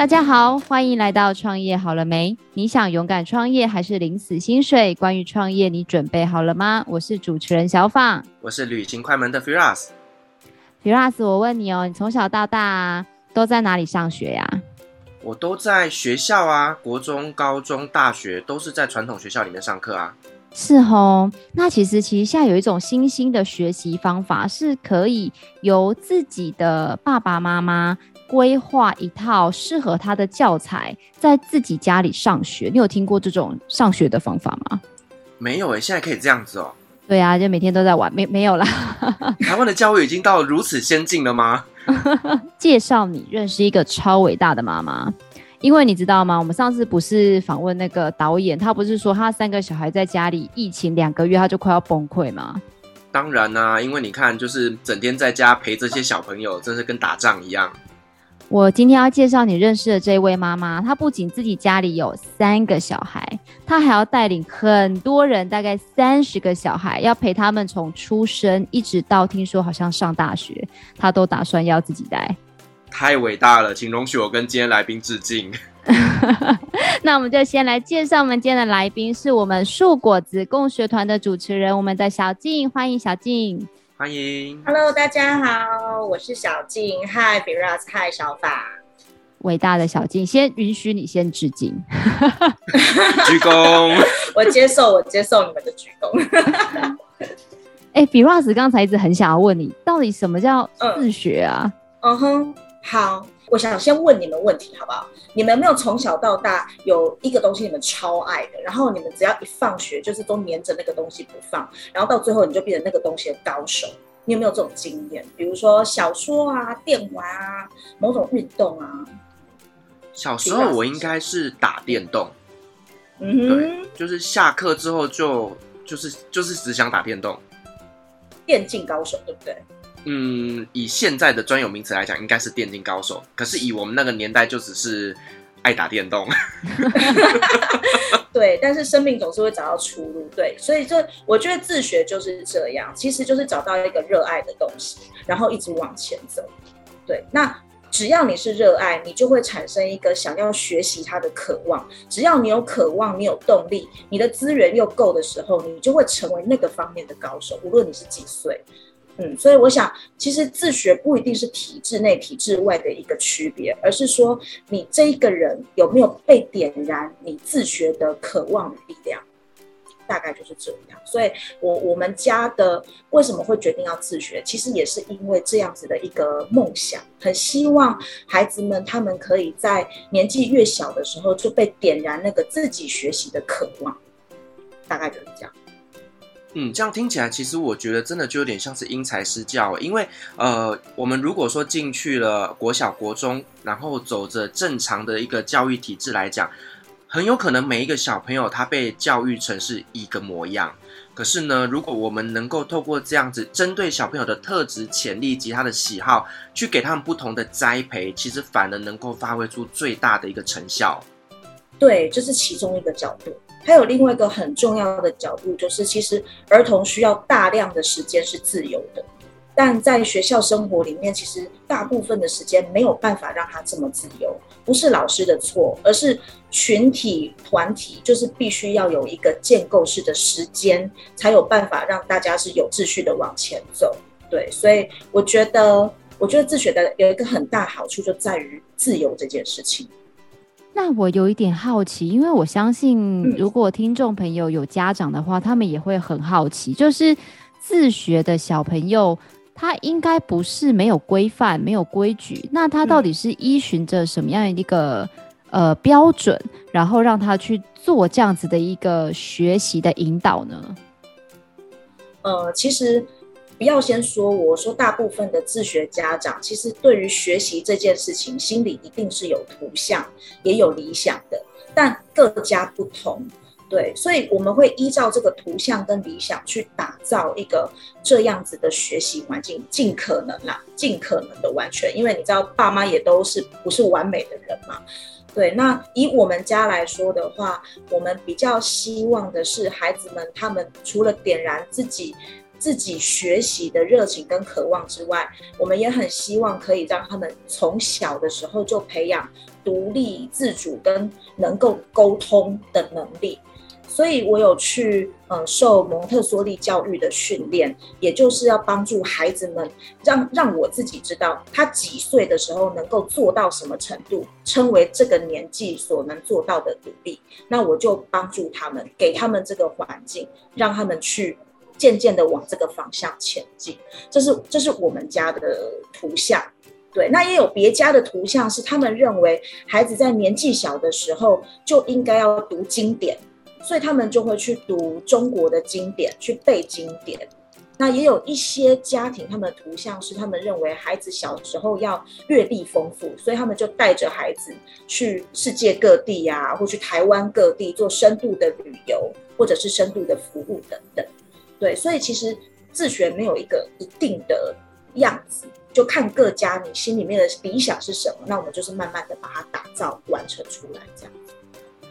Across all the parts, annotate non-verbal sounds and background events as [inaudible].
大家好，欢迎来到创业好了没？你想勇敢创业还是领死薪水？关于创业，你准备好了吗？我是主持人小放，我是旅行快门的 Firas。Firas，我问你哦，你从小到大都在哪里上学呀？我都在学校啊，国中、高中、大学都是在传统学校里面上课啊。是哦，那其实其实现在有一种新兴的学习方法，是可以由自己的爸爸妈妈。规划一套适合他的教材，在自己家里上学。你有听过这种上学的方法吗？没有诶、欸，现在可以这样子哦。对啊，就每天都在玩，没没有啦。[laughs] 台湾的教育已经到如此先进了吗？[laughs] 介绍你认识一个超伟大的妈妈，因为你知道吗？我们上次不是访问那个导演，他不是说他三个小孩在家里疫情两个月，他就快要崩溃吗？当然啦、啊，因为你看，就是整天在家陪这些小朋友，真是跟打仗一样。我今天要介绍你认识的这位妈妈，她不仅自己家里有三个小孩，她还要带领很多人，大概三十个小孩，要陪他们从出生一直到听说好像上大学，她都打算要自己带。太伟大了，请容许我跟今天来宾致敬。[laughs] 那我们就先来介绍我们今天的来宾，是我们树果子共学团的主持人，我们的小静，欢迎小静。欢迎，Hello，大家好，我是小静 Hi Biras。Hi 小法，伟大的小静，先允许你先致敬，鞠躬，[laughs] 我接受，我接受你们的鞠躬。[laughs] 哎，Biras，刚才一直很想要问你，到底什么叫自学啊？嗯哼，好。我想先问你们问题好不好？你们有没有从小到大有一个东西你们超爱的，然后你们只要一放学就是都黏着那个东西不放，然后到最后你就变成那个东西的高手？你有没有这种经验？比如说小说啊、电玩啊、某种运动啊？小时候我应该是打电动，嗯哼，对，就是下课之后就就是就是只想打电动，电竞高手对不对？嗯，以现在的专有名词来讲，应该是电竞高手。可是以我们那个年代，就只是爱打电动。[laughs] 对，但是生命总是会找到出路。对，所以这我觉得自学就是这样，其实就是找到一个热爱的东西，然后一直往前走。对，那只要你是热爱，你就会产生一个想要学习它的渴望。只要你有渴望，你有动力，你的资源又够的时候，你就会成为那个方面的高手。无论你是几岁。嗯，所以我想，其实自学不一定是体制内、体制外的一个区别，而是说你这一个人有没有被点燃你自学的渴望的力量，大概就是这样。所以我我们家的为什么会决定要自学，其实也是因为这样子的一个梦想，很希望孩子们他们可以在年纪越小的时候就被点燃那个自己学习的渴望，大概就是这样。嗯，这样听起来，其实我觉得真的就有点像是因材施教，因为呃，我们如果说进去了国小、国中，然后走着正常的一个教育体制来讲，很有可能每一个小朋友他被教育成是一个模样。可是呢，如果我们能够透过这样子，针对小朋友的特质、潜力及他的喜好，去给他们不同的栽培，其实反而能够发挥出最大的一个成效。对，这是其中一个角度。还有另外一个很重要的角度，就是其实儿童需要大量的时间是自由的，但在学校生活里面，其实大部分的时间没有办法让他这么自由。不是老师的错，而是群体团体就是必须要有一个建构式的时间，才有办法让大家是有秩序的往前走。对，所以我觉得，我觉得自学的有一个很大好处，就在于自由这件事情。那我有一点好奇，因为我相信，如果听众朋友有家长的话，嗯、他们也会很好奇，就是自学的小朋友，他应该不是没有规范、没有规矩，那他到底是依循着什么样的一个、嗯、呃标准，然后让他去做这样子的一个学习的引导呢？呃，其实。不要先说，我说大部分的自学家长，其实对于学习这件事情，心里一定是有图像，也有理想的，但各家不同，对，所以我们会依照这个图像跟理想去打造一个这样子的学习环境，尽可能啦，尽可能的完全，因为你知道，爸妈也都是不是完美的人嘛，对，那以我们家来说的话，我们比较希望的是孩子们，他们除了点燃自己。自己学习的热情跟渴望之外，我们也很希望可以让他们从小的时候就培养独立自主跟能够沟通的能力。所以我有去呃受蒙特梭利教育的训练，也就是要帮助孩子们让让我自己知道他几岁的时候能够做到什么程度，称为这个年纪所能做到的独立。那我就帮助他们，给他们这个环境，让他们去渐渐的往这个方向前进。这是这是我们家的图像，对。那也有别家的图像，是他们认为孩子在年纪小的时候就应该要读经典。所以他们就会去读中国的经典，去背经典。那也有一些家庭，他们的图像是他们认为孩子小时候要阅历丰富，所以他们就带着孩子去世界各地呀、或去台湾各地做深度的旅游，或者是深度的服务等等。对，所以其实自学没有一个一定的样子，就看各家你心里面的理想是什么，那我们就是慢慢的把它打造完成出来，这样。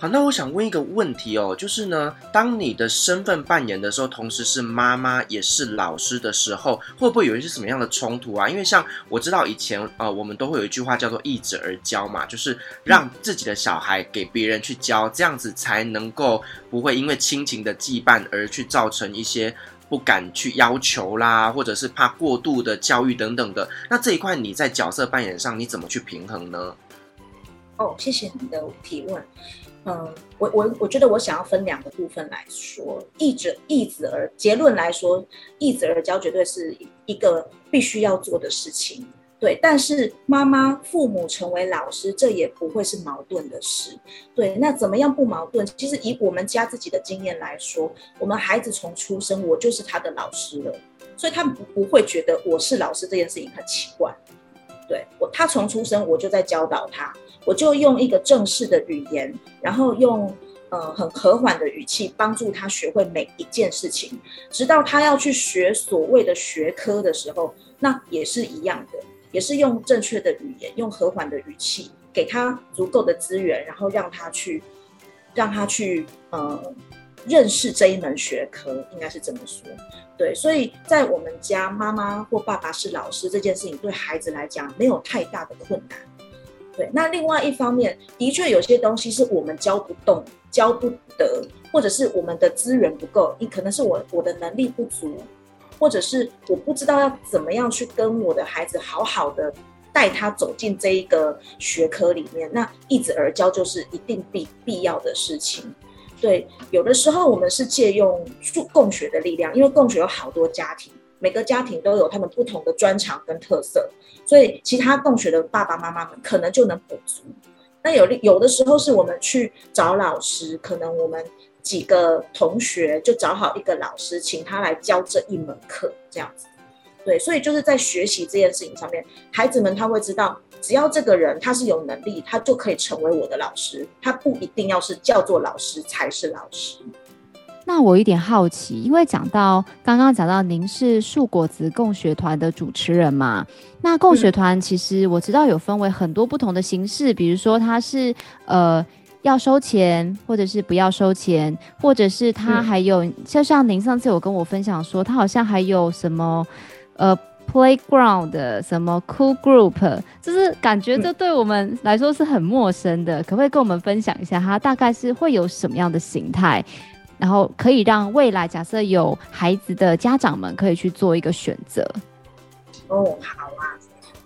好，那我想问一个问题哦，就是呢，当你的身份扮演的时候，同时是妈妈也是老师的时候，会不会有一些什么样的冲突啊？因为像我知道以前呃，我们都会有一句话叫做“一子而教”嘛，就是让自己的小孩给别人去教，这样子才能够不会因为亲情的羁绊而去造成一些不敢去要求啦，或者是怕过度的教育等等的。那这一块你在角色扮演上你怎么去平衡呢？哦，谢谢你的提问。嗯，我我我觉得我想要分两个部分来说，易者易子而结论来说，易子而教绝对是一个必须要做的事情，对。但是妈妈父母成为老师，这也不会是矛盾的事，对。那怎么样不矛盾？其实以我们家自己的经验来说，我们孩子从出生，我就是他的老师了，所以他不不会觉得我是老师这件事情很奇怪，对。我他从出生我就在教导他。我就用一个正式的语言，然后用呃很和缓的语气帮助他学会每一件事情，直到他要去学所谓的学科的时候，那也是一样的，也是用正确的语言，用和缓的语气，给他足够的资源，然后让他去，让他去呃认识这一门学科，应该是这么说。对，所以在我们家，妈妈或爸爸是老师这件事情，对孩子来讲没有太大的困难。对，那另外一方面，的确有些东西是我们教不动、教不得，或者是我们的资源不够，你可能是我我的能力不足，或者是我不知道要怎么样去跟我的孩子好好的带他走进这一个学科里面。那易子而教就是一定必必要的事情。对，有的时候我们是借用共学的力量，因为共学有好多家庭。每个家庭都有他们不同的专长跟特色，所以其他共学的爸爸妈妈们可能就能补足。那有有的时候是我们去找老师，可能我们几个同学就找好一个老师，请他来教这一门课，这样子。对，所以就是在学习这件事情上面，孩子们他会知道，只要这个人他是有能力，他就可以成为我的老师，他不一定要是叫做老师才是老师。那我有点好奇，因为讲到刚刚讲到您是树果子共学团的主持人嘛，那共学团其实我知道有分为很多不同的形式，比如说它是呃要收钱，或者是不要收钱，或者是它还有，就像您上次有跟我分享说，它好像还有什么呃 playground 什么 cool group，就是感觉这对我们来说是很陌生的，可不可以跟我们分享一下，它大概是会有什么样的形态？然后可以让未来假设有孩子的家长们可以去做一个选择。哦，好啊，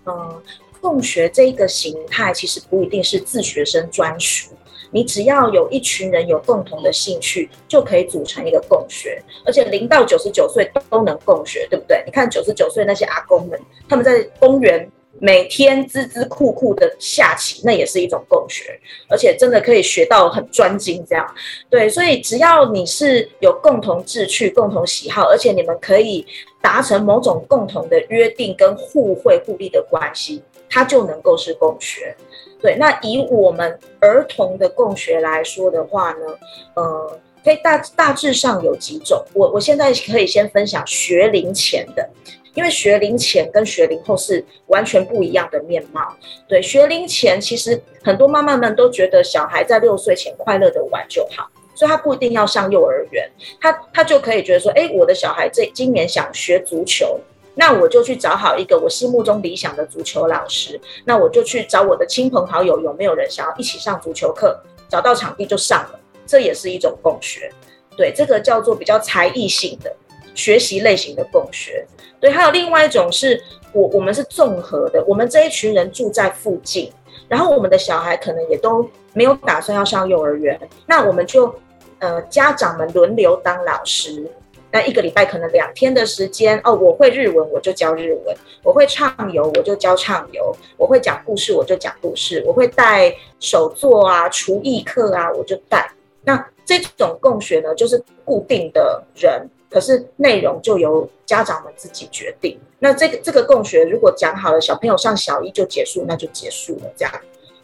嗯，共学这个形态其实不一定是自学生专属，你只要有一群人有共同的兴趣，就可以组成一个共学，而且零到九十九岁都能共学，对不对？你看九十九岁那些阿公们，他们在公园。每天孜孜酷酷的下棋，那也是一种共学，而且真的可以学到很专精。这样，对，所以只要你是有共同志趣、共同喜好，而且你们可以达成某种共同的约定跟互惠互利的关系，它就能够是共学。对，那以我们儿童的共学来说的话呢，呃，可以大大致上有几种。我我现在可以先分享学龄前的。因为学龄前跟学龄后是完全不一样的面貌。对，学龄前其实很多妈妈们都觉得小孩在六岁前快乐的玩就好，所以他不一定要上幼儿园，他他就可以觉得说，哎，我的小孩这今年想学足球，那我就去找好一个我心目中理想的足球老师，那我就去找我的亲朋好友，有没有人想要一起上足球课，找到场地就上了，这也是一种共学。对，这个叫做比较才艺性的学习类型的共学。对，还有另外一种是我我们是综合的，我们这一群人住在附近，然后我们的小孩可能也都没有打算要上幼儿园，那我们就呃家长们轮流当老师，那一个礼拜可能两天的时间哦，我会日文我就教日文，我会唱游我就教唱游，我会讲故事我就讲故事，我会带手作啊厨艺课啊我就带那。这种共学呢，就是固定的人，可是内容就由家长们自己决定。那这个这个共学，如果讲好了，小朋友上小一就结束，那就结束了。这样，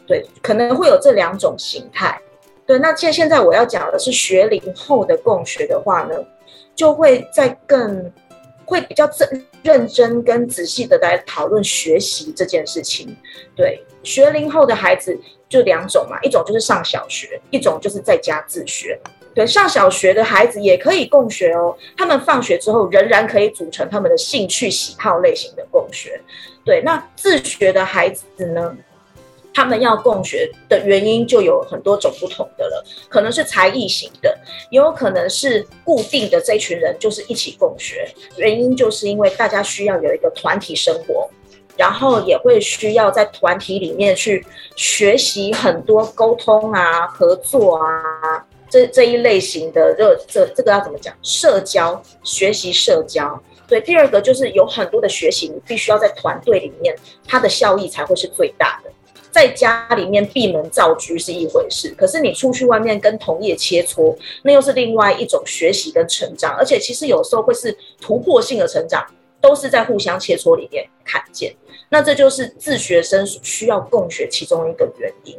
对，可能会有这两种形态。对，那现现在我要讲的是学龄后的共学的话呢，就会在更会比较认认真跟仔细的来讨论学习这件事情。对，学龄后的孩子。就两种嘛，一种就是上小学，一种就是在家自学。对，上小学的孩子也可以共学哦，他们放学之后仍然可以组成他们的兴趣喜好类型的共学。对，那自学的孩子呢，他们要共学的原因就有很多种不同的了，可能是才艺型的，也有可能是固定的这群人就是一起共学，原因就是因为大家需要有一个团体生活。然后也会需要在团体里面去学习很多沟通啊、合作啊，这这一类型的这这这个要怎么讲？社交，学习社交。对，第二个就是有很多的学习，你必须要在团队里面，它的效益才会是最大的。在家里面闭门造车是一回事，可是你出去外面跟同业切磋，那又是另外一种学习跟成长，而且其实有时候会是突破性的成长。都是在互相切磋里面看见，那这就是自学生需要共学其中一个原因。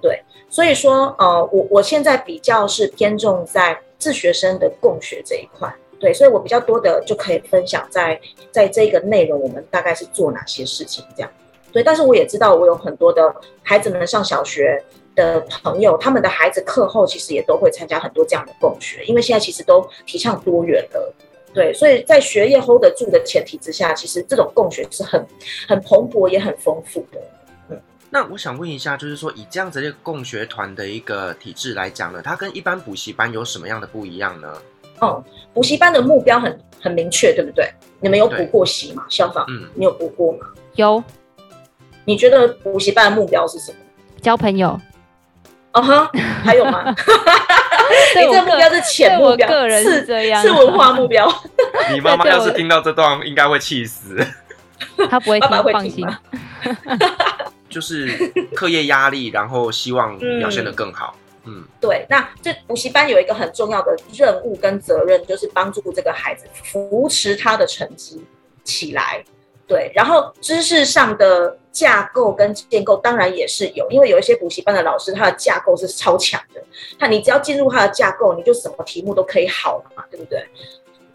对，所以说，呃，我我现在比较是偏重在自学生的共学这一块。对，所以我比较多的就可以分享在在这个内容，我们大概是做哪些事情这样。对，但是我也知道，我有很多的孩子们上小学的朋友，他们的孩子课后其实也都会参加很多这样的共学，因为现在其实都提倡多元了。对，所以在学业 hold 得住的前提之下，其实这种共学是很很蓬勃也很丰富的。嗯，那我想问一下，就是说以这样子的共学团的一个体制来讲呢，它跟一般补习班有什么样的不一样呢？哦，补习班的目标很很明确，对不对？你们有补过习吗？消防，嗯，你有补过吗？有。你觉得补习班的目标是什么？交朋友。啊哈，还有吗？[laughs] 你这目标是浅目标，个人是这样，是文化目标。[laughs] 你妈妈要是听到这段，应该会气死。她不会听，爸爸会放心。[laughs] 就是课业压力，然后希望表现得更好。嗯，嗯对。那这补习班有一个很重要的任务跟责任，就是帮助这个孩子扶持他的成绩起来。对，然后知识上的架构跟建构当然也是有，因为有一些补习班的老师，他的架构是超强的。他你只要进入他的架构，你就什么题目都可以好嘛，对不对？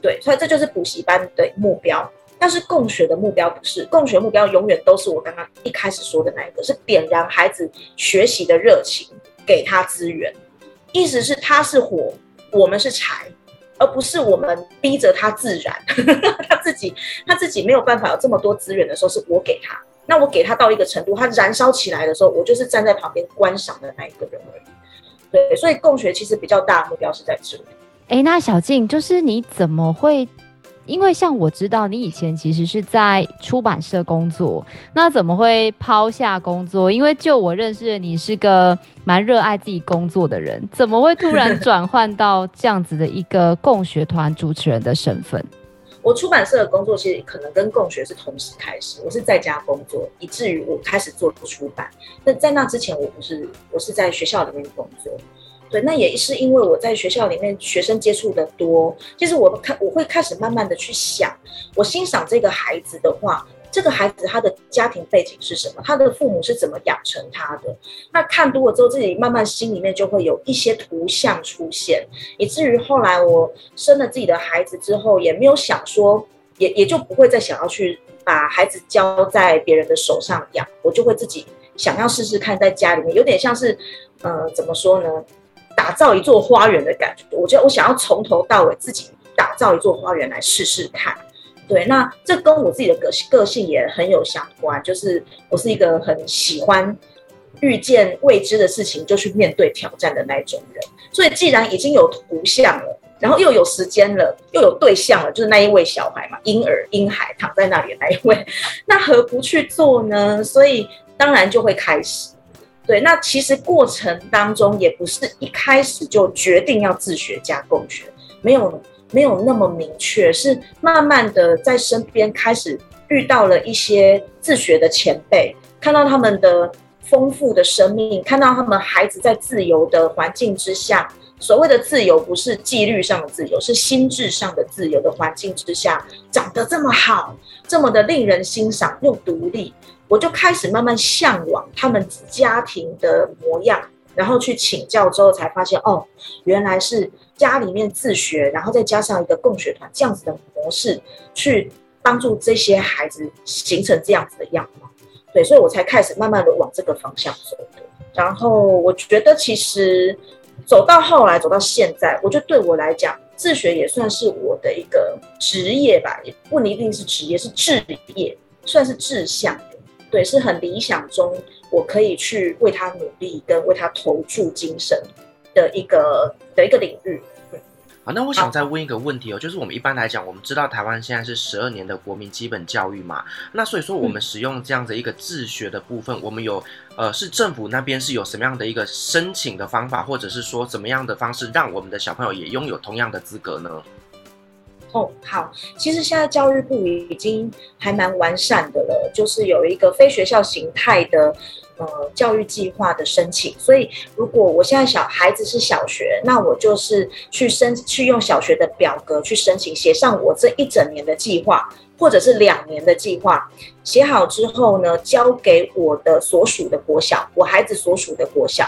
对，所以这就是补习班的目标。但是共学的目标不是，共学目标永远都是我刚刚一开始说的那一个，是点燃孩子学习的热情，给他资源。意思是他是火，我们是柴。而不是我们逼着他自燃，[laughs] 他自己他自己没有办法有这么多资源的时候，是我给他。那我给他到一个程度，他燃烧起来的时候，我就是站在旁边观赏的那一个人而已。对，所以共学其实比较大的目标是在这里。哎，那小静，就是你怎么会？因为像我知道你以前其实是在出版社工作，那怎么会抛下工作？因为就我认识的你是个蛮热爱自己工作的人，怎么会突然转换到这样子的一个共学团主持人的身份？我出版社的工作其实可能跟共学是同时开始，我是在家工作，以至于我开始做出版。那在那之前，我不是，我是在学校里面工作。对，那也是因为我在学校里面学生接触的多，其实我开我会开始慢慢的去想，我欣赏这个孩子的话，这个孩子他的家庭背景是什么，他的父母是怎么养成他的。那看多了之后，自己慢慢心里面就会有一些图像出现，以至于后来我生了自己的孩子之后，也没有想说，也也就不会再想要去把孩子交在别人的手上养，我就会自己想要试试看，在家里面有点像是，呃，怎么说呢？打造一座花园的感觉。我觉得我想要从头到尾自己打造一座花园来试试看。对，那这跟我自己的个性个性也很有相关，就是我是一个很喜欢遇见未知的事情就去面对挑战的那种人。所以既然已经有图像了，然后又有时间了，又有对象了，就是那一位小孩嘛，婴儿婴孩躺在那里那一位，[laughs] 那何不去做呢？所以当然就会开始。对，那其实过程当中也不是一开始就决定要自学加共学，没有。没有那么明确，是慢慢的在身边开始遇到了一些自学的前辈，看到他们的丰富的生命，看到他们孩子在自由的环境之下，所谓的自由不是纪律上的自由，是心智上的自由的环境之下，长得这么好，这么的令人欣赏又独立，我就开始慢慢向往他们家庭的模样。然后去请教之后，才发现哦，原来是家里面自学，然后再加上一个共学团这样子的模式，去帮助这些孩子形成这样子的样貌。对，所以我才开始慢慢的往这个方向走的。然后我觉得，其实走到后来，走到现在，我觉得对我来讲，自学也算是我的一个职业吧，也不一定是职业，是志业，算是志向。对，是很理想中。我可以去为他努力，跟为他投注精神的一个的一个领域。好，那我想再问一个问题哦，就是我们一般来讲，我们知道台湾现在是十二年的国民基本教育嘛，那所以说我们使用这样的一个自学的部分，嗯、我们有呃，是政府那边是有什么样的一个申请的方法，或者是说怎么样的方式，让我们的小朋友也拥有同样的资格呢？哦，好，其实现在教育部已经还蛮完善的了，就是有一个非学校形态的呃教育计划的申请。所以，如果我现在小孩子是小学，那我就是去申去用小学的表格去申请，写上我这一整年的计划，或者是两年的计划，写好之后呢，交给我的所属的国小，我孩子所属的国小。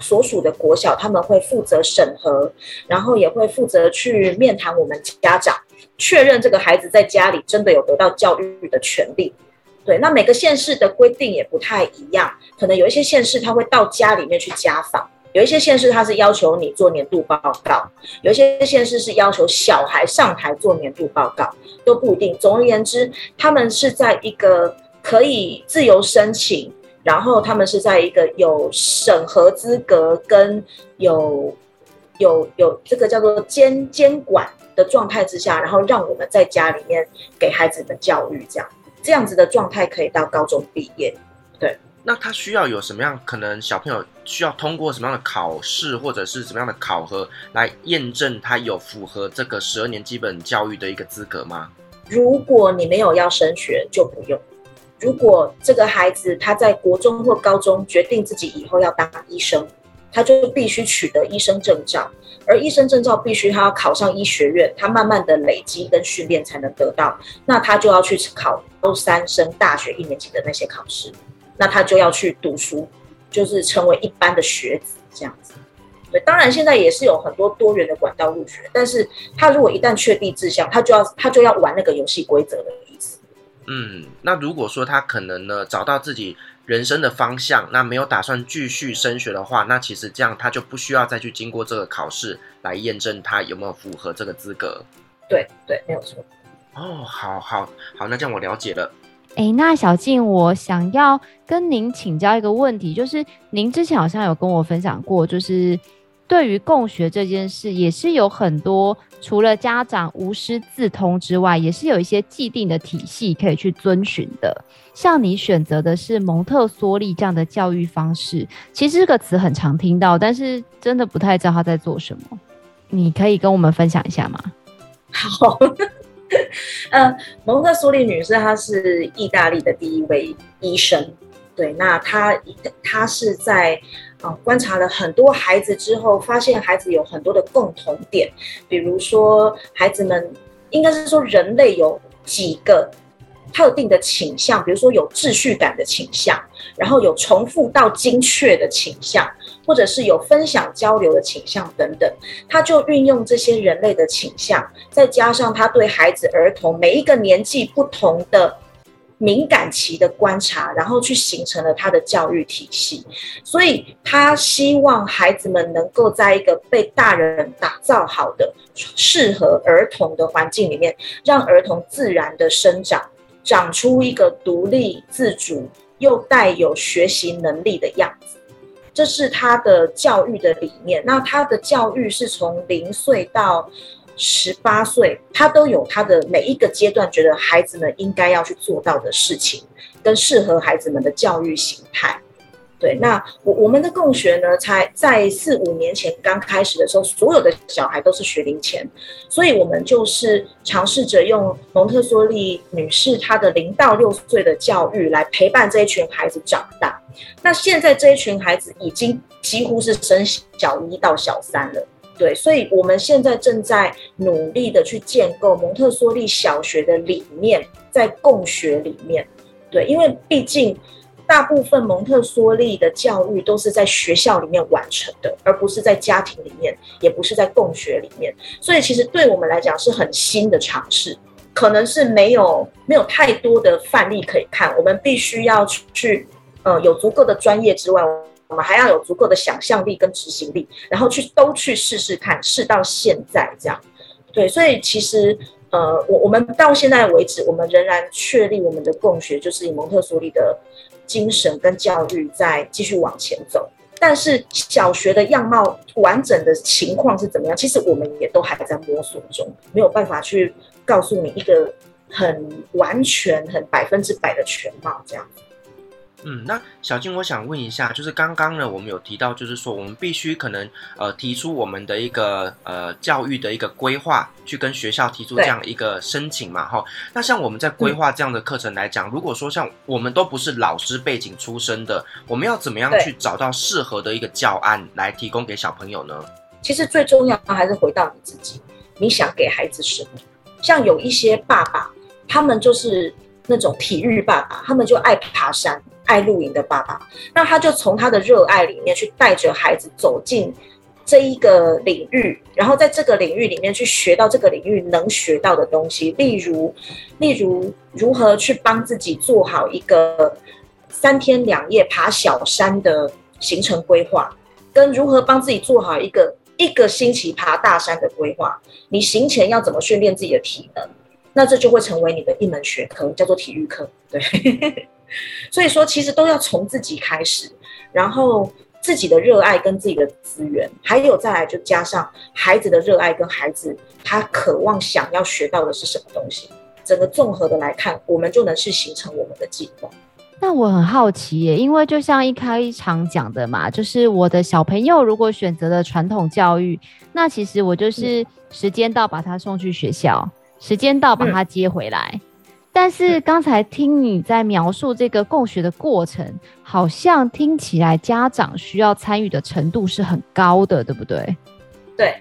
所属的国小，他们会负责审核，然后也会负责去面谈我们家长，确认这个孩子在家里真的有得到教育的权利。对，那每个县市的规定也不太一样，可能有一些县市他会到家里面去家访，有一些县市他是要求你做年度报告，有一些县市是要求小孩上台做年度报告，都不一定。总而言之，他们是在一个可以自由申请。然后他们是在一个有审核资格跟有有有这个叫做监监管的状态之下，然后让我们在家里面给孩子们教育，这样这样子的状态可以到高中毕业。对，那他需要有什么样？可能小朋友需要通过什么样的考试，或者是什么样的考核来验证他有符合这个十二年基本教育的一个资格吗？如果你没有要升学，就不用。如果这个孩子他在国中或高中决定自己以后要当医生，他就必须取得医生证照，而医生证照必须他要考上医学院，他慢慢的累积跟训练才能得到，那他就要去考高三升大学一年级的那些考试，那他就要去读书，就是成为一般的学子这样子。对，当然现在也是有很多多元的管道入学，但是他如果一旦确定志向，他就要他就要玩那个游戏规则的意思。嗯，那如果说他可能呢找到自己人生的方向，那没有打算继续升学的话，那其实这样他就不需要再去经过这个考试来验证他有没有符合这个资格。对对，没有错。哦，好好好，那这样我了解了。哎，那小静，我想要跟您请教一个问题，就是您之前好像有跟我分享过，就是。对于共学这件事，也是有很多除了家长无师自通之外，也是有一些既定的体系可以去遵循的。像你选择的是蒙特梭利这样的教育方式，其实这个词很常听到，但是真的不太知道他在做什么。你可以跟我们分享一下吗？[laughs] 好，[laughs] 呃，蒙特梭利女士她是意大利的第一位医生，对，那她她是在。啊，观察了很多孩子之后，发现孩子有很多的共同点，比如说孩子们应该是说人类有几个特定的倾向，比如说有秩序感的倾向，然后有重复到精确的倾向，或者是有分享交流的倾向等等。他就运用这些人类的倾向，再加上他对孩子、儿童每一个年纪不同的敏感期的观察，然后去形成了他的教育体系。所以他希望孩子们能够在一个被大人打造好的、适合儿童的环境里面，让儿童自然的生长，长出一个独立自主又带有学习能力的样子。这是他的教育的理念。那他的教育是从零岁到十八岁，他都有他的每一个阶段，觉得孩子们应该要去做到的事情，跟适合孩子们的教育形态。对，那我我们的共学呢，才在四五年前刚开始的时候，所有的小孩都是学龄前，所以我们就是尝试着用蒙特梭利女士她的零到六岁的教育来陪伴这一群孩子长大。那现在这一群孩子已经几乎是升小一到小三了。对，所以我们现在正在努力的去建构蒙特梭利小学的理念，在共学里面。对，因为毕竟大部分蒙特梭利的教育都是在学校里面完成的，而不是在家庭里面，也不是在共学里面。所以其实对我们来讲是很新的尝试，可能是没有没有太多的范例可以看，我们必须要去呃有足够的专业之外。我们还要有足够的想象力跟执行力，然后去都去试试看，试到现在这样，对，所以其实呃，我我们到现在为止，我们仍然确立我们的共学就是以蒙特梭利的精神跟教育在继续往前走。但是小学的样貌完整的情况是怎么样？其实我们也都还在摸索中，没有办法去告诉你一个很完全、很百分之百的全貌这样。嗯，那小金，我想问一下，就是刚刚呢，我们有提到，就是说我们必须可能呃提出我们的一个呃教育的一个规划，去跟学校提出这样一个申请嘛，哈。那像我们在规划这样的课程来讲，嗯，如果说像我们都不是老师背景出身的，我们要怎么样去找到适合的一个教案来提供给小朋友呢？其实最重要的还是回到你自己，你想给孩子什么？像有一些爸爸，他们就是那种体育爸爸，他们就爱爬山。爱露营的爸爸，那他就从他的热爱里面去带着孩子走进这一个领域，然后在这个领域里面去学到这个领域能学到的东西，例如，例如如何去帮自己做好一个三天两夜爬小山的行程规划，跟如何帮自己做好一个一个星期爬大山的规划，你行前要怎么训练自己的体能，那这就会成为你的一门学科，叫做体育课，对。所以说，其实都要从自己开始，然后自己的热爱跟自己的资源，还有再来就加上孩子的热爱跟孩子他渴望想要学到的是什么东西，整个综合的来看，我们就能去形成我们的计划。那我很好奇耶，因为就像一开场讲的嘛，就是我的小朋友如果选择了传统教育，那其实我就是时间到把他送去学校，时间到把他接回来。嗯但是刚才听你在描述这个共学的过程，好像听起来家长需要参与的程度是很高的，对不对？对。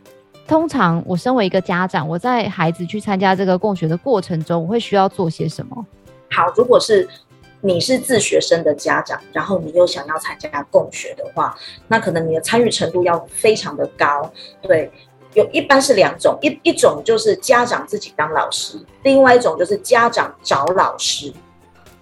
通常我身为一个家长，我在孩子去参加这个共学的过程中，我会需要做些什么？好，如果是你是自学生的家长，然后你又想要参加共学的话，那可能你的参与程度要非常的高，对。有一般是两种，一一种就是家长自己当老师，另外一种就是家长找老师。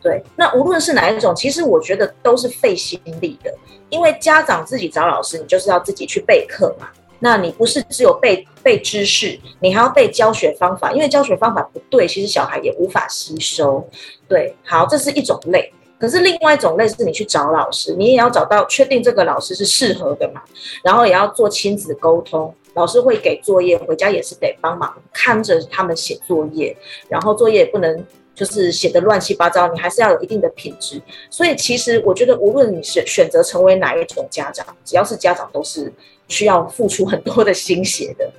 对，那无论是哪一种，其实我觉得都是费心力的，因为家长自己找老师，你就是要自己去备课嘛。那你不是只有背背知识，你还要背教学方法，因为教学方法不对，其实小孩也无法吸收。对，好，这是一种类。可是另外一种类是你去找老师，你也要找到确定这个老师是适合的嘛，然后也要做亲子沟通。老师会给作业，回家也是得帮忙看着他们写作业，然后作业也不能就是写得乱七八糟，你还是要有一定的品质。所以其实我觉得，无论你选选择成为哪一种家长，只要是家长，都是需要付出很多的心血的。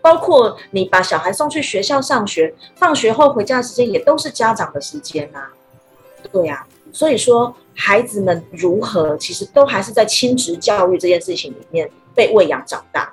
包括你把小孩送去学校上学，放学后回家的时间也都是家长的时间呐。对呀，所以说孩子们如何，其实都还是在亲职教育这件事情里面被喂养长大。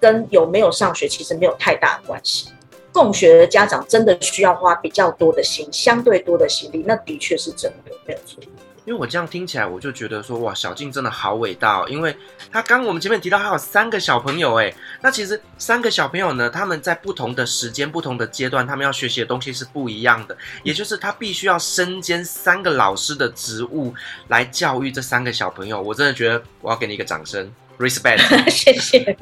跟有没有上学其实没有太大的关系。共学的家长真的需要花比较多的心，相对多的心力，那的确是真的没有错。因为我这样听起来，我就觉得说，哇，小静真的好伟大哦！因为她刚我们前面提到，还有三个小朋友，哎，那其实三个小朋友呢，他们在不同的时间、不同的阶段，他们要学习的东西是不一样的。也就是他必须要身兼三个老师的职务来教育这三个小朋友。我真的觉得，我要给你一个掌声，respect，[laughs] 谢谢。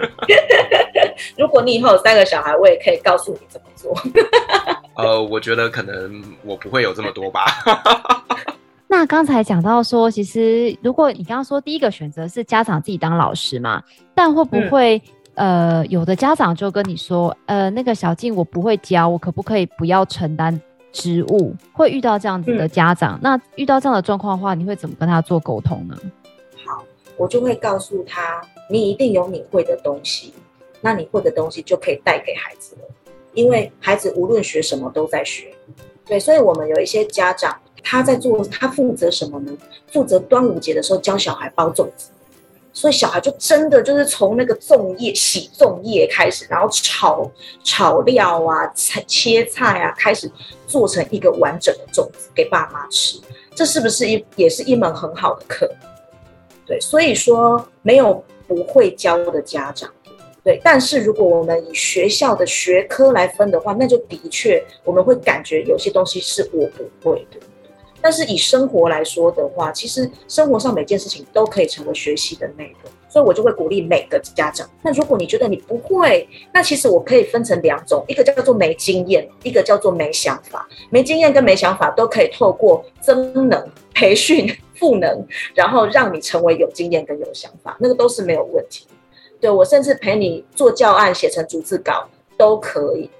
[laughs] 如果你以后有三个小孩，我也可以告诉你怎么做。[laughs] 呃，我觉得可能我不会有这么多吧。那刚才讲到说，其实如果你刚刚说第一个选择是家长自己当老师嘛，但会不会、嗯、呃有的家长就跟你说，呃那个小静我不会教，我可不可以不要承担职务？会遇到这样子的家长，嗯、那遇到这样的状况的话，你会怎么跟他做沟通呢？我就会告诉他，你一定有你会的东西，那你会的东西就可以带给孩子了，因为孩子无论学什么都在学，对，所以我们有一些家长。他在做，他负责什么呢？负责端午节的时候教小孩包粽子，所以小孩就真的就是从那个粽叶洗粽叶开始，然后炒炒料啊、切切菜啊，开始做成一个完整的粽子给爸妈吃。这是不是一也是一门很好的课？对，所以说没有不会教的家长。对，但是如果我们以学校的学科来分的话，那就的确我们会感觉有些东西是我不会的。但是以生活来说的话，其实生活上每件事情都可以成为学习的内容，所以我就会鼓励每个家长。那如果你觉得你不会，那其实我可以分成两种，一个叫做没经验，一个叫做没想法。没经验跟没想法都可以透过增能、培训、赋能，然后让你成为有经验跟有想法，那个都是没有问题。对，我甚至陪你做教案，写成逐字稿都可以。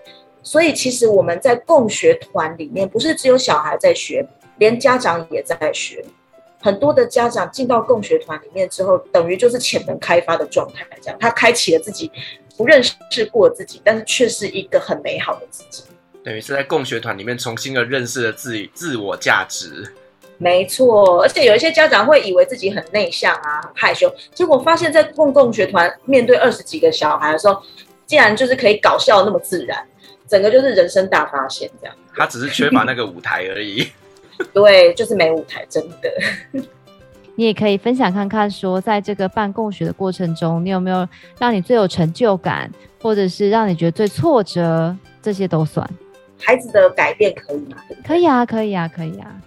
所以其实我们在共学团里面，不是只有小孩在学。连家长也在学，很多的家长进到共学团里面之后，等于就是潜能开发的状态，这样他开启了自己不认识过自己，但是却是一个很美好的自己。等于是在共学团里面重新的认识了自己自我价值。没错，而且有一些家长会以为自己很内向啊，很害羞，结果发现，在共共学团面对二十几个小孩的时候，竟然就是可以搞笑那么自然，整个就是人生大发现这样。他只是缺乏那个舞台而已。[laughs] 对，就是没舞台，真的。[laughs] 你也可以分享看看，说在这个办共学的过程中，你有没有让你最有成就感，或者是让你觉得最挫折，这些都算。孩子的改变可以吗？可以啊，可以啊，可以啊。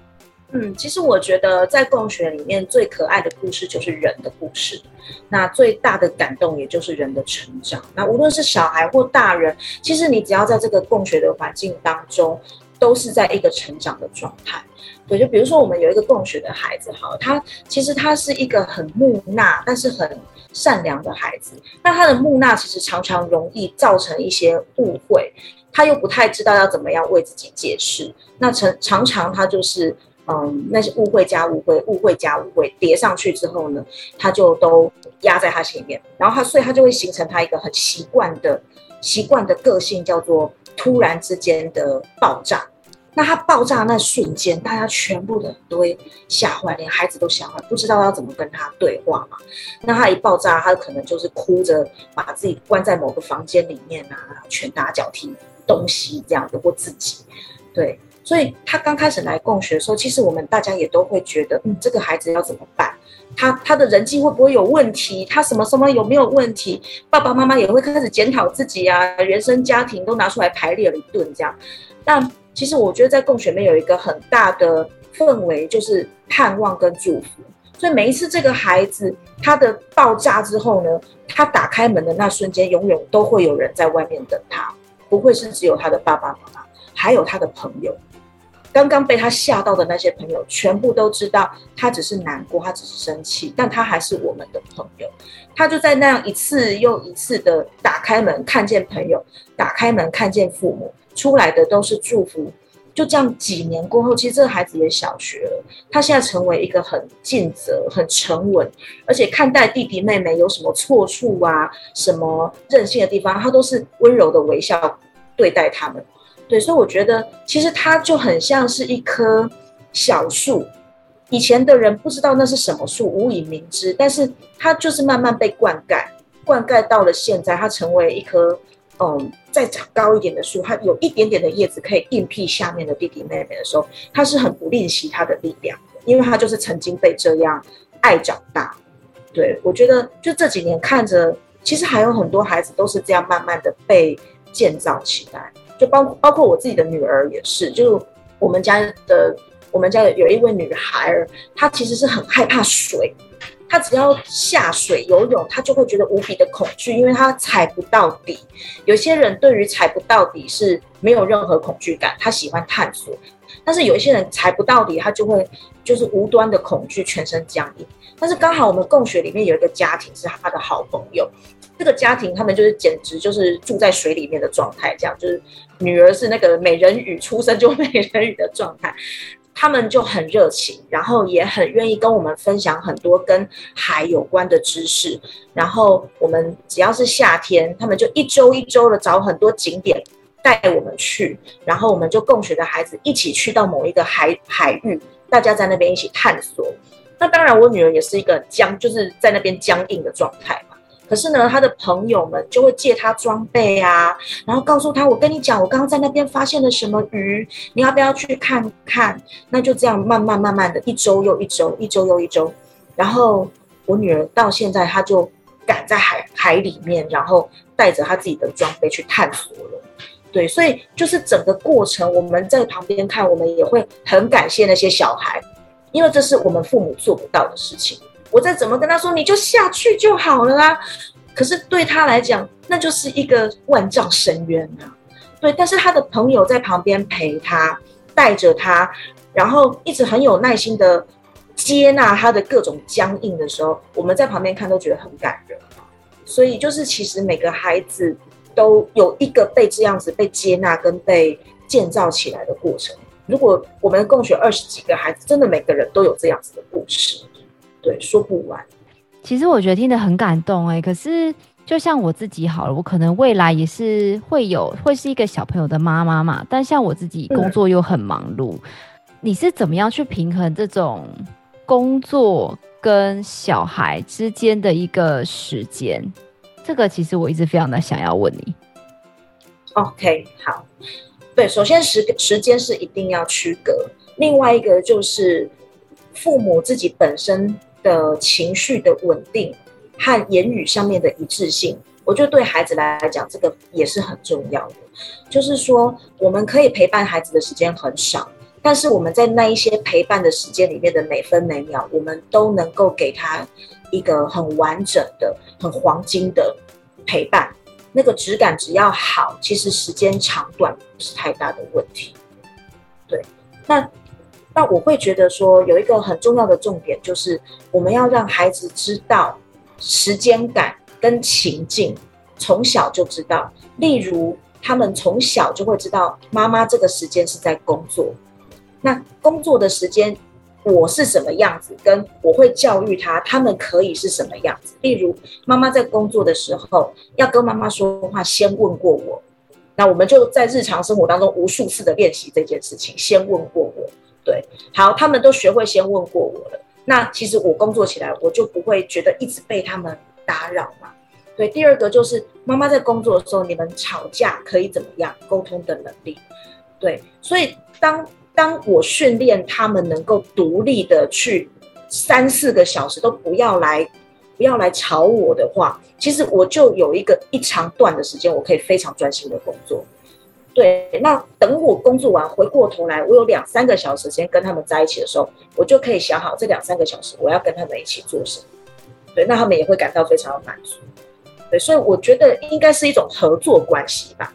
嗯，其实我觉得在共学里面最可爱的故事就是人的故事，那最大的感动也就是人的成长。那无论是小孩或大人，其实你只要在这个共学的环境当中。都是在一个成长的状态，对，就比如说我们有一个共学的孩子，哈，他其实他是一个很木讷，但是很善良的孩子。那他的木讷其实常常容易造成一些误会，他又不太知道要怎么样为自己解释。那常常常他就是，嗯，那些误会加误会，误会加误会叠上去之后呢，他就都压在他心里面，然后他所以他就会形成他一个很习惯的习惯的个性，叫做突然之间的爆炸。那他爆炸那瞬间，大家全部的都会吓坏，连孩子都吓坏，不知道要怎么跟他对话嘛。那他一爆炸，他可能就是哭着把自己关在某个房间里面啊，拳打脚踢东西这样子，或自己。对，所以他刚开始来共学的时候，其实我们大家也都会觉得，嗯，这个孩子要怎么办？他他的人际会不会有问题？他什么什么有没有问题？爸爸妈妈也会开始检讨自己啊，原生家庭都拿出来排列了一顿这样，但。其实我觉得在共学面有一个很大的氛围，就是盼望跟祝福。所以每一次这个孩子他的爆炸之后呢，他打开门的那瞬间，永远都会有人在外面等他，不会是只有他的爸爸妈妈，还有他的朋友。刚刚被他吓到的那些朋友，全部都知道他只是难过，他只是生气，但他还是我们的朋友。他就在那样一次又一次的打开门，看见朋友，打开门看见父母。出来的都是祝福，就这样几年过后，其实这个孩子也小学了，他现在成为一个很尽责、很沉稳，而且看待弟弟妹妹有什么错处啊、什么任性的地方，他都是温柔的微笑对待他们。对，所以我觉得其实他就很像是一棵小树，以前的人不知道那是什么树，无以明之，但是他就是慢慢被灌溉，灌溉到了现在，他成为一棵。嗯，再长高一点的树，它有一点点的叶子可以硬庇下面的弟弟妹妹的时候，它是很不吝惜它的力量的。因为他就是曾经被这样爱长大。对，我觉得就这几年看着，其实还有很多孩子都是这样慢慢的被建造起来，就包包括我自己的女儿也是，就我们家的我们家的有一位女孩，她其实是很害怕水。他只要下水游泳，他就会觉得无比的恐惧，因为他踩不到底。有些人对于踩不到底是没有任何恐惧感，他喜欢探索。但是有一些人踩不到底，他就会就是无端的恐惧，全身僵硬。但是刚好我们共学里面有一个家庭是他的好朋友，这个家庭他们就是简直就是住在水里面的状态，这样就是女儿是那个美人鱼出生就美人鱼的状态。他们就很热情，然后也很愿意跟我们分享很多跟海有关的知识。然后我们只要是夏天，他们就一周一周的找很多景点带我们去，然后我们就共学的孩子一起去到某一个海海域，大家在那边一起探索。那当然，我女儿也是一个僵，就是在那边僵硬的状态。可是呢，他的朋友们就会借他装备啊，然后告诉他：“我跟你讲，我刚刚在那边发现了什么鱼，你要不要去看看？”那就这样慢慢慢慢的一周又一周，一周又一周。然后我女儿到现在，她就敢在海海里面，然后带着她自己的装备去探索了。对，所以就是整个过程，我们在旁边看，我们也会很感谢那些小孩，因为这是我们父母做不到的事情。我再怎么跟他说，你就下去就好了啦。可是对他来讲，那就是一个万丈深渊啊。对，但是他的朋友在旁边陪他，带着他，然后一直很有耐心的接纳他的各种僵硬的时候，我们在旁边看都觉得很感人。所以就是，其实每个孩子都有一个被这样子被接纳跟被建造起来的过程。如果我们共学二十几个孩子，真的每个人都有这样子的故事。对，说不完。其实我觉得听得很感动哎。可是就像我自己好了，我可能未来也是会有，会是一个小朋友的妈妈嘛。但像我自己工作又很忙碌，嗯、你是怎么样去平衡这种工作跟小孩之间的一个时间？这个其实我一直非常的想要问你。OK，好。对，首先时时间是一定要区隔，另外一个就是。父母自己本身的情绪的稳定和言语上面的一致性，我觉得对孩子来讲，这个也是很重要的。就是说，我们可以陪伴孩子的时间很少，但是我们在那一些陪伴的时间里面的每分每秒，我们都能够给他一个很完整的、很黄金的陪伴。那个质感只要好，其实时间长短不是太大的问题。对，那。那我会觉得说，有一个很重要的重点，就是我们要让孩子知道时间感跟情境，从小就知道。例如，他们从小就会知道妈妈这个时间是在工作，那工作的时间我是什么样子，跟我会教育他，他们可以是什么样子。例如，妈妈在工作的时候要跟妈妈说话，先问过我，那我们就在日常生活当中无数次的练习这件事情，先问过我。对，好，他们都学会先问过我了。那其实我工作起来，我就不会觉得一直被他们打扰嘛。对，第二个就是妈妈在工作的时候，你们吵架可以怎么样沟通的能力？对，所以当当我训练他们能够独立的去三四个小时都不要来不要来吵我的话，其实我就有一个一长段的时间，我可以非常专心的工作。对，那等我工作完回过头来，我有两三个小时时间跟他们在一起的时候，我就可以想好这两三个小时我要跟他们一起做什么。对，那他们也会感到非常的满足。对，所以我觉得应该是一种合作关系吧，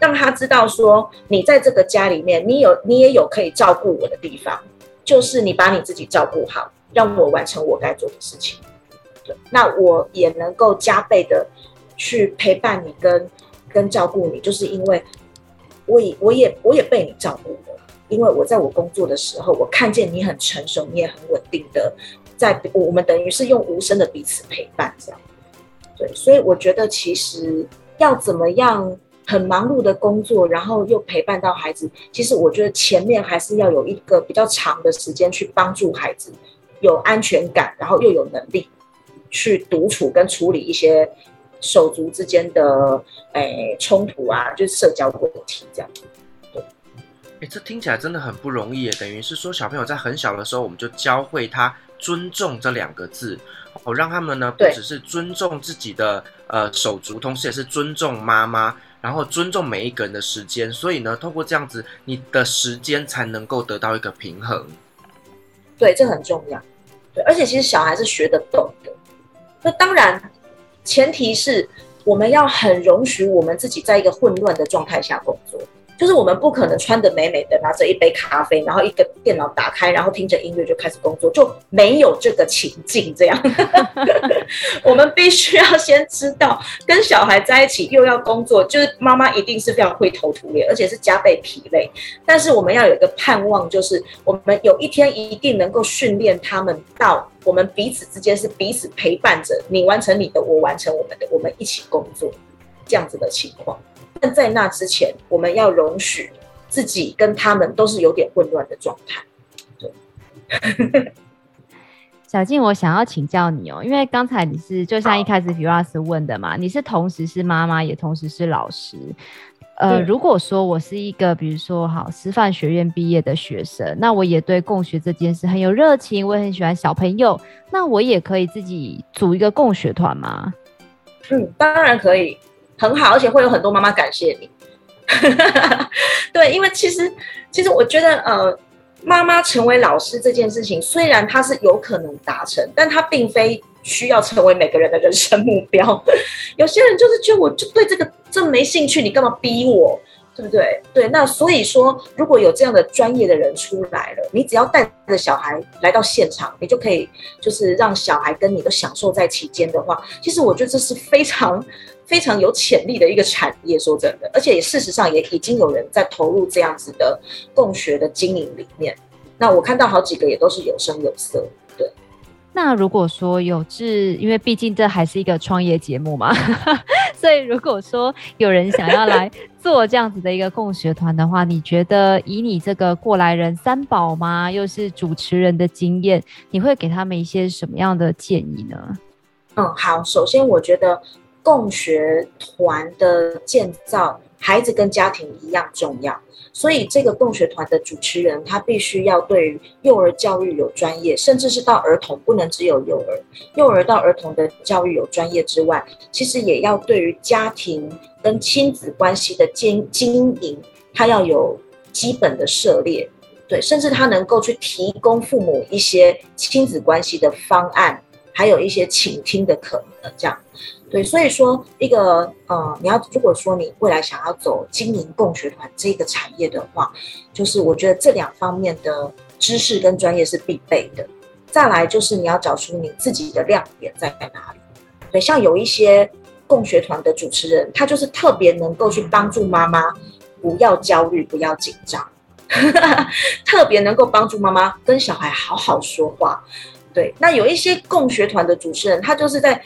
让他知道说，你在这个家里面，你有你也有可以照顾我的地方，就是你把你自己照顾好，让我完成我该做的事情。对，那我也能够加倍的去陪伴你跟跟照顾你，就是因为。我也，我也，我也被你照顾了，因为我在我工作的时候，我看见你很成熟，你也很稳定的，在我们等于是用无声的彼此陪伴这样，对，所以我觉得其实要怎么样很忙碌的工作，然后又陪伴到孩子，其实我觉得前面还是要有一个比较长的时间去帮助孩子有安全感，然后又有能力去独处跟处理一些。手足之间的诶冲突啊，就是社交问题这样。对，哎，这听起来真的很不容易耶，等于是说小朋友在很小的时候，我们就教会他尊重这两个字，哦，让他们呢不只是尊重自己的呃手足，同时也是尊重妈妈，然后尊重每一个人的时间。所以呢，透过这样子，你的时间才能够得到一个平衡。对，这很重要。对，而且其实小孩是学得懂的。那当然，前提是我们要很容许我们自己在一个混乱的状态下工作。就是我们不可能穿的美美的，拿着一杯咖啡，然后一个电脑打开，然后听着音乐就开始工作，就没有这个情境这样。[laughs] 我们必须要先知道，跟小孩在一起又要工作，就是妈妈一定是非常灰头土脸，而且是加倍疲累。但是我们要有一个盼望，就是我们有一天一定能够训练他们到我们彼此之间是彼此陪伴着，你完成你的，我完成我们的，我们一起工作这样子的情况。但在那之前，我们要容许自己跟他们都是有点混乱的状态。对，[laughs] 小静，我想要请教你哦，因为刚才你是就像一开始 Firas 问的嘛，你是同时是妈妈，也同时是老师。呃，如果说我是一个比如说好师范学院毕业的学生，那我也对共学这件事很有热情，我也很喜欢小朋友，那我也可以自己组一个共学团吗？嗯，当然可以。很好，而且会有很多妈妈感谢你。[laughs] 对，因为其实，其实我觉得，呃，妈妈成为老师这件事情，虽然它是有可能达成，但它并非需要成为每个人的人生目标。[laughs] 有些人就是觉得，我就对这个这么没兴趣，你干嘛逼我？对不对？对，那所以说，如果有这样的专业的人出来了，你只要带着小孩来到现场，你就可以就是让小孩跟你都享受在其间的话，其实我觉得这是非常非常有潜力的一个产业。说真的，而且也事实上也已经有人在投入这样子的共学的经营里面。那我看到好几个也都是有声有色。对那如果说有志，因为毕竟这还是一个创业节目嘛，[laughs] 所以如果说有人想要来做这样子的一个共学团的话，你觉得以你这个过来人三宝吗？又是主持人的经验，你会给他们一些什么样的建议呢？嗯，好，首先我觉得共学团的建造，孩子跟家庭一样重要。所以，这个共学团的主持人，他必须要对于幼儿教育有专业，甚至是到儿童，不能只有幼儿。幼儿到儿童的教育有专业之外，其实也要对于家庭跟亲子关系的经经营，他要有基本的涉猎，对，甚至他能够去提供父母一些亲子关系的方案，还有一些倾听的可能，这样。对，所以说一个呃，你要如果说你未来想要走经营共学团这个产业的话，就是我觉得这两方面的知识跟专业是必备的。再来就是你要找出你自己的亮点在哪里。对，像有一些共学团的主持人，他就是特别能够去帮助妈妈不要焦虑、不要紧张，[laughs] 特别能够帮助妈妈跟小孩好好说话。对，那有一些共学团的主持人，他就是在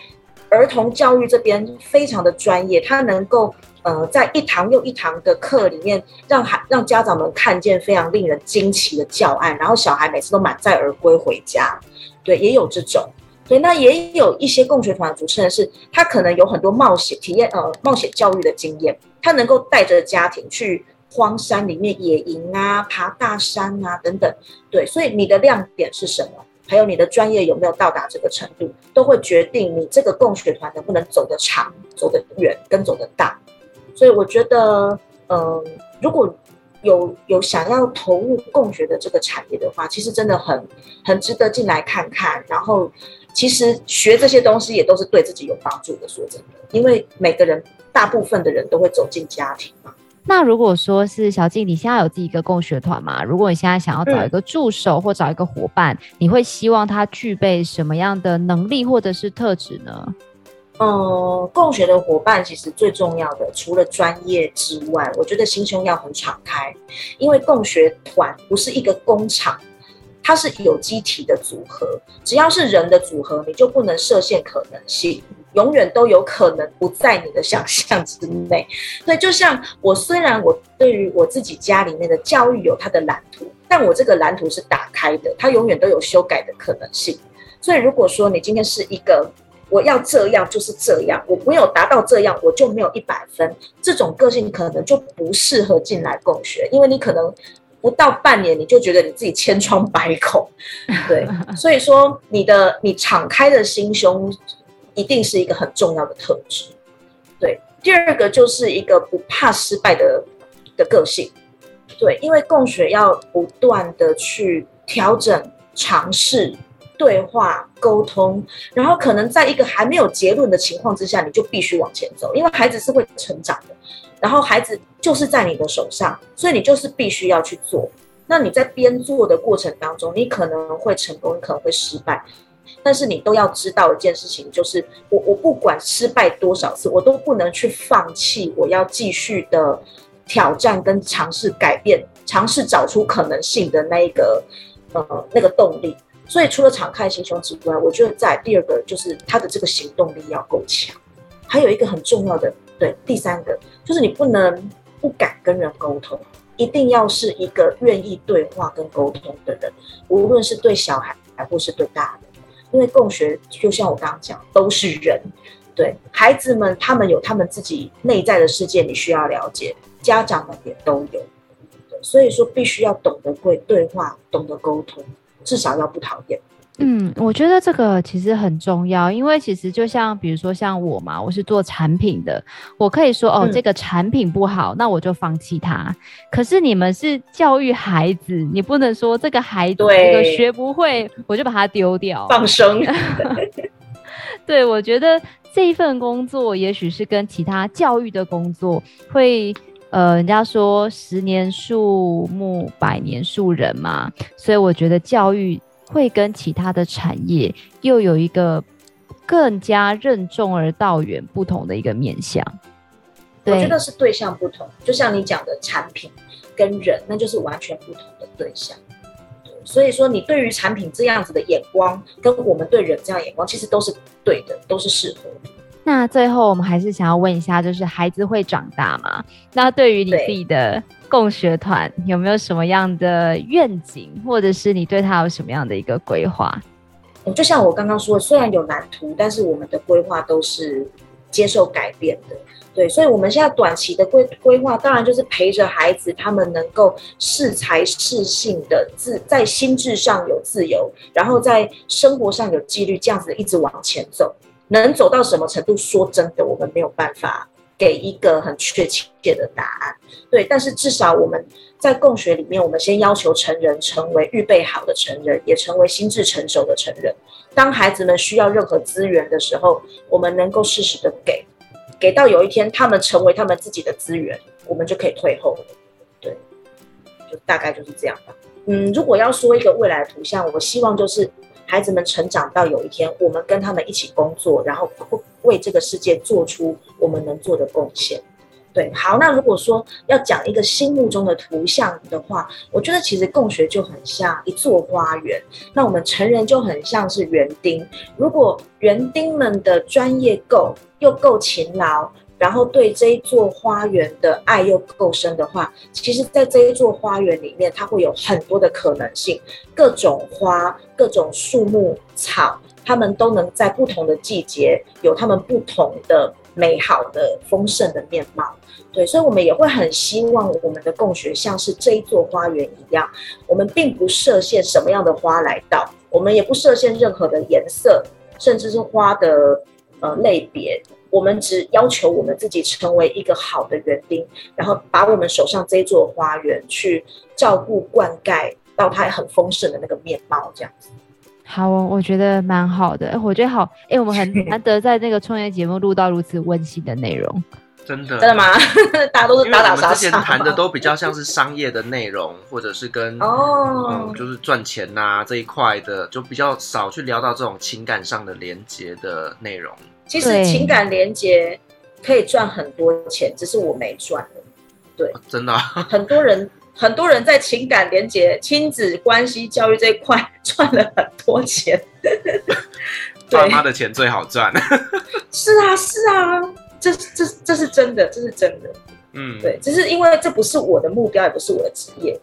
儿童教育这边非常的专业，他能够呃在一堂又一堂的课里面，让孩让家长们看见非常令人惊奇的教案，然后小孩每次都满载而归回家。对，也有这种。对，那也有一些共学团的主持人是，他可能有很多冒险体验，呃，冒险教育的经验，他能够带着家庭去荒山里面野营啊，爬大山啊等等。对，所以你的亮点是什么？还有你的专业有没有到达这个程度，都会决定你这个共学团能不能走得长、走得远、跟走得大。所以我觉得，嗯、如果有有想要投入共学的这个产业的话，其实真的很很值得进来看看。然后，其实学这些东西也都是对自己有帮助的。说真的，因为每个人，大部分的人都会走进家庭嘛。那如果说是小静，你现在有自己一个共学团嘛？如果你现在想要找一个助手或找一个伙伴，嗯、你会希望他具备什么样的能力或者是特质呢？嗯，共学的伙伴其实最重要的，除了专业之外，我觉得心胸要很敞开，因为共学团不是一个工厂，它是有机体的组合，只要是人的组合，你就不能设限可能性。永远都有可能不在你的想象之内，所以就像我，虽然我对于我自己家里面的教育有它的蓝图，但我这个蓝图是打开的，它永远都有修改的可能性。所以如果说你今天是一个我要这样就是这样，我没有达到这样我就没有一百分，这种个性可能就不适合进来共学，因为你可能不到半年，你就觉得你自己千疮百孔。[laughs] 对，所以说你的你敞开的心胸，一定是一个很重要的特质。对，第二个就是一个不怕失败的的个性。对，因为共学要不断的去调整、尝试、对话、沟通，然后可能在一个还没有结论的情况之下，你就必须往前走，因为孩子是会成长的，然后孩子就是在你的手上，所以你就是必须要去做。那你在边做的过程当中，你可能会成功，你可能会失败，但是你都要知道一件事情，就是我我不管失败多少次，我都不能去放弃，我要继续的。挑战跟尝试改变，尝试找出可能性的那一个呃那个动力。所以除了敞开心胸之外，我觉得在第二个就是他的这个行动力要够强。还有一个很重要的，对，第三个就是你不能不敢跟人沟通，一定要是一个愿意对话跟沟通的人，无论是对小孩还或是对大人。因为共学就像我刚刚讲，都是人，对孩子们，他们有他们自己内在的世界，你需要了解。家长们也都有，所以说必须要懂得会对话，懂得沟通，至少要不讨厌。嗯，我觉得这个其实很重要，因为其实就像比如说像我嘛，我是做产品的，我可以说哦，这个产品不好，那我就放弃它。可是你们是教育孩子，你不能说这个孩子这个学不会，我就把它丢掉，放生。[laughs] 对，我觉得这一份工作也许是跟其他教育的工作会。呃，人家说十年树木，百年树人嘛，所以我觉得教育会跟其他的产业又有一个更加任重而道远不同的一个面向。我觉得是对象不同，就像你讲的产品跟人，那就是完全不同的对象。所以说，你对于产品这样子的眼光，跟我们对人这样的眼光，其实都是对的，都是适合的。那最后我们还是想要问一下，就是孩子会长大吗？那对于你自己的共学团，有没有什么样的愿景，或者是你对他有什么样的一个规划？就像我刚刚说的，虽然有蓝图，但是我们的规划都是接受改变的。对，所以我们现在短期的规规划，当然就是陪着孩子，他们能够适才适性的自在心智上有自由，然后在生活上有纪律，这样子一直往前走。能走到什么程度？说真的，我们没有办法给一个很确切的答案。对，但是至少我们在共学里面，我们先要求成人成为预备好的成人，也成为心智成熟的成人。当孩子们需要任何资源的时候，我们能够适时的给，给到有一天他们成为他们自己的资源，我们就可以退后了。对，就大概就是这样吧。嗯，如果要说一个未来的图像，我希望就是。孩子们成长到有一天，我们跟他们一起工作，然后为这个世界做出我们能做的贡献。对，好，那如果说要讲一个心目中的图像的话，我觉得其实共学就很像一座花园，那我们成人就很像是园丁。如果园丁们的专业够，又够勤劳。然后对这一座花园的爱又够深的话，其实，在这一座花园里面，它会有很多的可能性，各种花、各种树木、草，它们都能在不同的季节有它们不同的美好的丰盛的面貌。对，所以我们也会很希望我们的共学像是这一座花园一样，我们并不设限什么样的花来到，我们也不设限任何的颜色，甚至是花的呃类别。我们只要求我们自己成为一个好的园丁，然后把我们手上这座花园去照顾、灌溉到它很丰盛的那个面貌，这样子。好，我觉得蛮好的。我觉得好，哎、欸，我们很难得在那个创业节目录到如此温馨的内容。真的？真的吗？[laughs] 大家都是打打杀杀。我们之前谈的都比较像是商业的内容，或者是跟哦、嗯，就是赚钱呐、啊、这一块的，就比较少去聊到这种情感上的连接的内容。其实情感连接可以赚很多钱，只是我没赚。对，真的，[laughs] 很多人很多人在情感连接、亲子关系教育这一块赚了很多钱。[laughs] 爸妈的钱最好赚。[laughs] 是啊，是啊，这这这是真的，这是真的。嗯，对，只是因为这不是我的目标，也不是我的职业。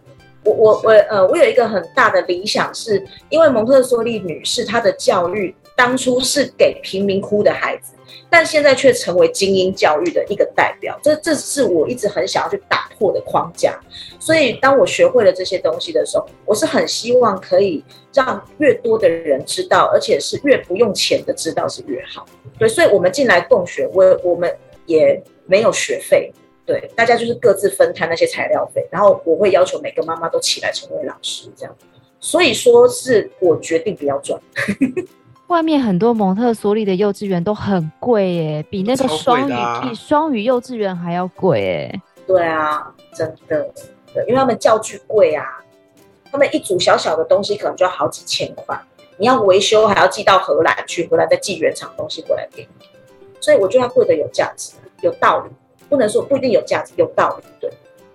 我我我呃，我有一个很大的理想是，是因为蒙特梭利女士她的教育。当初是给贫民窟的孩子，但现在却成为精英教育的一个代表。这这是我一直很想要去打破的框架。所以，当我学会了这些东西的时候，我是很希望可以让越多的人知道，而且是越不用钱的知道是越好。对，所以我们进来共学，我我们也没有学费。对，大家就是各自分摊那些材料费，然后我会要求每个妈妈都起来成为老师，这样。所以说是我决定不要赚。外面很多蒙特梭利的幼稚园都很贵耶，比那个双语、啊、比双语幼稚园还要贵耶。对啊，真的，对，因为他们教具贵啊，他们一组小小的东西可能就要好几千块，你要维修还要寄到荷兰去，荷兰再寄原厂东西过来给你，所以我觉得它贵的有价值，有道理。不能说不一定有价值，有道理，对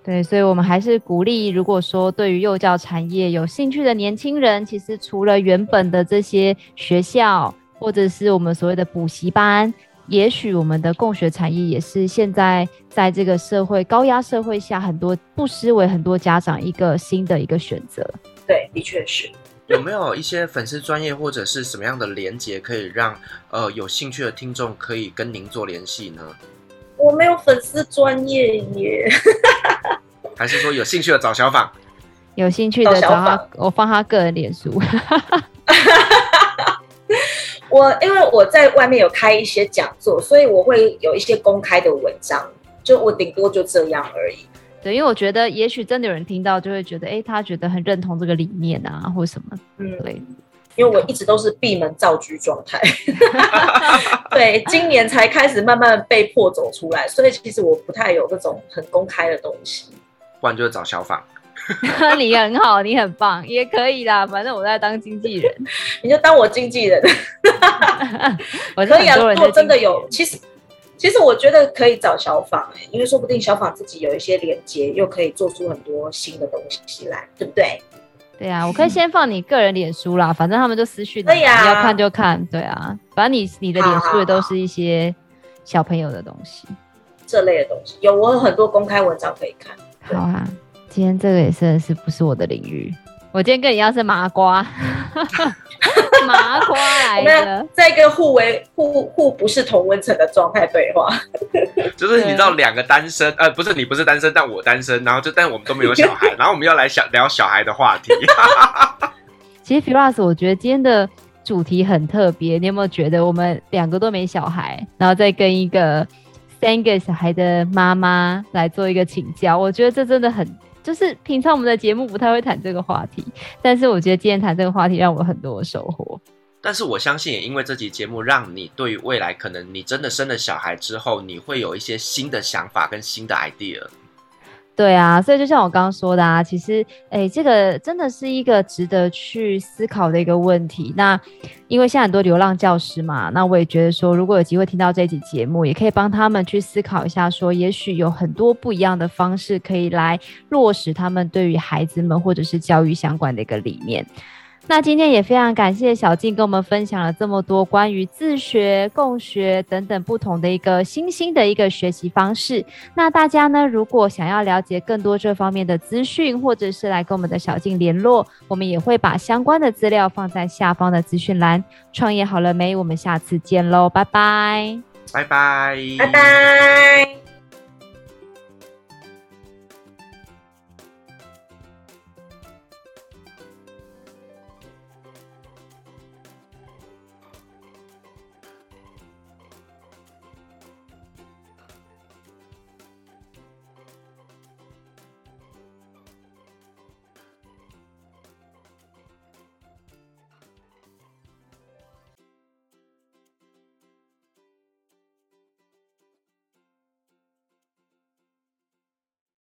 对，所以我们还是鼓励，如果说对于幼教产业有兴趣的年轻人，其实除了原本的这些学校，或者是我们所谓的补习班，也许我们的共学产业也是现在在这个社会高压社会下，很多不失为很多家长一个新的一个选择。对，的确是。[laughs] 有没有一些粉丝专业或者是什么样的连接，可以让呃有兴趣的听众可以跟您做联系呢？我没有粉丝专业耶，[laughs] 还是说有兴趣的找小访？有兴趣的找他，我放他个人脸书。[laughs] 我因为我在外面有开一些讲座，所以我会有一些公开的文章，就我顶多就这样而已。对，因为我觉得也许真的有人听到，就会觉得，哎、欸，他觉得很认同这个理念啊，或什么，嗯，对。因为我一直都是闭门造车状态，[laughs] [laughs] 对，今年才开始慢慢被迫走出来，所以其实我不太有这种很公开的东西。不然就是找小访，[laughs] 你很好，你很棒，也可以啦，反正我在当经纪人，[laughs] 你就当我经纪人。[laughs] 可以啊，如果真的有，其实其实我觉得可以找小访、欸，因为说不定小访自己有一些连接，又可以做出很多新的东西来，对不对？对啊，我可以先放你个人脸书啦，反正他们就私讯你，你要看就看。对啊，反正你你的脸书也都是一些小朋友的东西，这类的东西有，我有很多公开文章可以看。好啊，今天这个也是是不是我的领域？我今天跟你一样是麻瓜。[laughs] 麻瓜来的，在一个互为互互不是同温层的状态对话，[laughs] 就是你知道两个单身，呃，不是你不是单身，但我单身，然后就但我们都没有小孩，[laughs] 然后我们要来想聊小孩的话题。其实 Firas，我觉得今天的主题很特别，你有没有觉得我们两个都没小孩，然后再跟一个三个小孩的妈妈来做一个请教？我觉得这真的很。就是平常我们的节目不太会谈这个话题，但是我觉得今天谈这个话题让我很多收获。但是我相信也因为这集节目，让你对于未来可能你真的生了小孩之后，你会有一些新的想法跟新的 idea。对啊，所以就像我刚刚说的啊，其实，诶，这个真的是一个值得去思考的一个问题。那因为现在很多流浪教师嘛，那我也觉得说，如果有机会听到这期节目，也可以帮他们去思考一下，说也许有很多不一样的方式可以来落实他们对于孩子们或者是教育相关的一个理念。那今天也非常感谢小静跟我们分享了这么多关于自学、共学等等不同的一个新兴的一个学习方式。那大家呢，如果想要了解更多这方面的资讯，或者是来跟我们的小静联络，我们也会把相关的资料放在下方的资讯栏。创业好了没？我们下次见喽，拜拜，拜拜，拜拜。